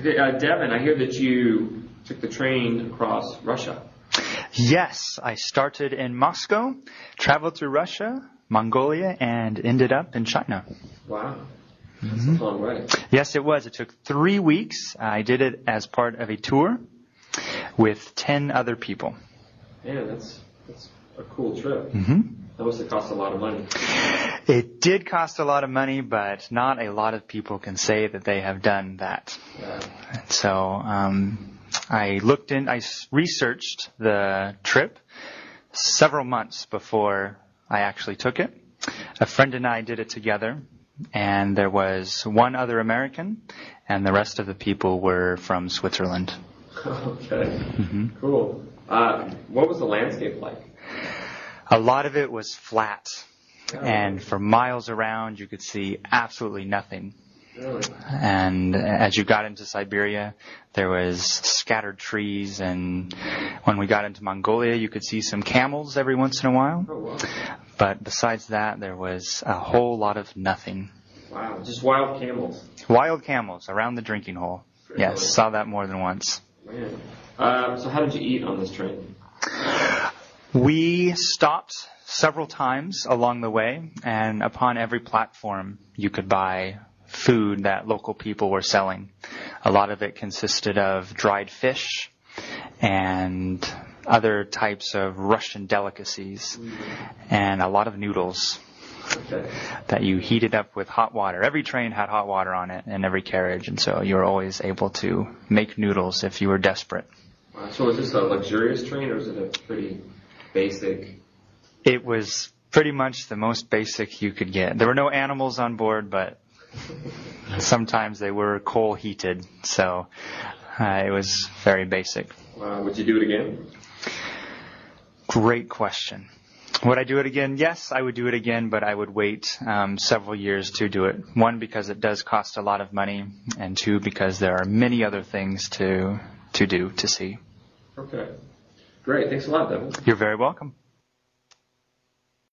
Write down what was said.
Okay, uh, Devon, I hear that you took the train across Russia. Yes, I started in Moscow, traveled through Russia, Mongolia, and ended up in China. Wow. That's a long way. Yes, it was. It took three weeks. I did it as part of a tour with 10 other people. Yeah, that's, that's a cool trip. hmm That must have cost a lot of money. It did cost a lot of money, but not a lot of people can say that they have done that. Yeah. So um, I looked in, I researched the trip several months before I actually took it. A friend and I did it together, and there was one other American, and the rest of the people were from Switzerland. okay. hmm Cool. Uh, what was the landscape like? A lot of it was flat, and for miles around you could see absolutely nothing. And as you got into Siberia, there was scattered trees, and when we got into Mongolia, you could see some camels every once in a while. Oh. But besides that, there was a whole lot of nothing. Wow. Just wild camels. Wild camels around the drinking hole. Yes, saw that more than once. Man. Um, so how did you eat on this train? We stopped several times along the way, and upon every platform, you could buy food that local people were selling. A lot of it consisted of dried fish and other types of Russian delicacies, and a lot of noodles Okay. that you heated up with hot water. Every train had hot water on it in every carriage, and so you were always able to make noodles if you were desperate. Wow. So was this a luxurious train or was it a pretty basic? It was pretty much the most basic you could get. There were no animals on board, but sometimes they were coal heated, so uh, it was very basic. Wow. Would you do it again? Great question. Would I do it again? Yes, I would do it again, but I would wait um, several years to do it. One, because it does cost a lot of money, and two, because there are many other things to to do to see. Okay. Great. Thanks a lot, Devon. You're very welcome.